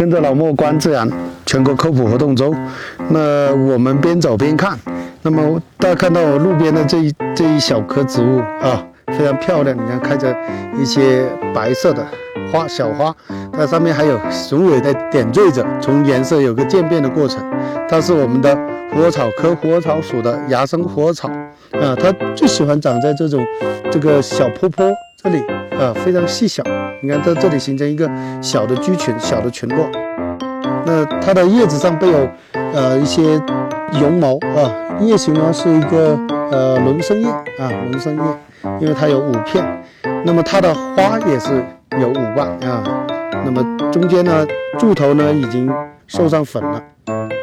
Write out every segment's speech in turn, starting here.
跟着老莫观自然全国科普活动周，那我们边走边看。那么大家看到我路边的这一这一小棵植物啊，非常漂亮。你看开着一些白色的花小花，它上面还有雄蕊在点缀着，从颜色有个渐变的过程。它是我们的虎耳草科虎耳草属的芽生虎耳草啊，它最喜欢长在这种这个小坡坡这里呃，非常细小。你看它这里形成一个小的居群，小的群落。那它的叶子上备有呃一些绒毛啊，叶形呢是一个呃轮生叶啊，轮生叶，因为它有五片。那么它的花也是有五瓣啊，那么中间呢柱头呢已经授上粉了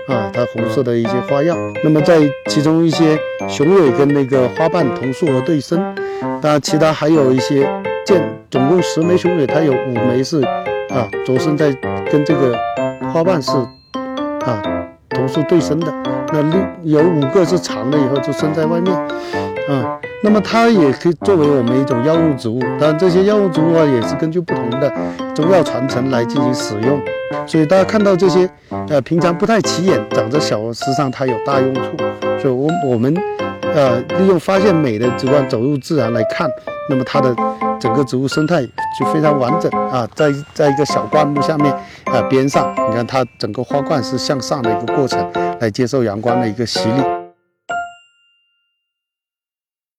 啊，它红色的一些花样。那么在其中一些雄蕊跟那个花瓣同树而对生，那其他还有一些见总共十枚雄蕊，它有五枚是啊着生在跟这个。花瓣是啊，同树对生的，那六有五个是长了以后就生在外面，啊，那么它也可以作为我们一种药用植物，当然这些药用植物啊也是根据不同的中药传承来进行使用，所以大家看到这些呃平常不太起眼，长在小实际上它有大用处，所以我我们呃利用发现美的直观走入自然来看，那么它的。整个植物生态就非常完整啊，在在一个小灌木下面啊边上，你看它整个花冠是向上的一个过程，来接受阳光的一个洗礼。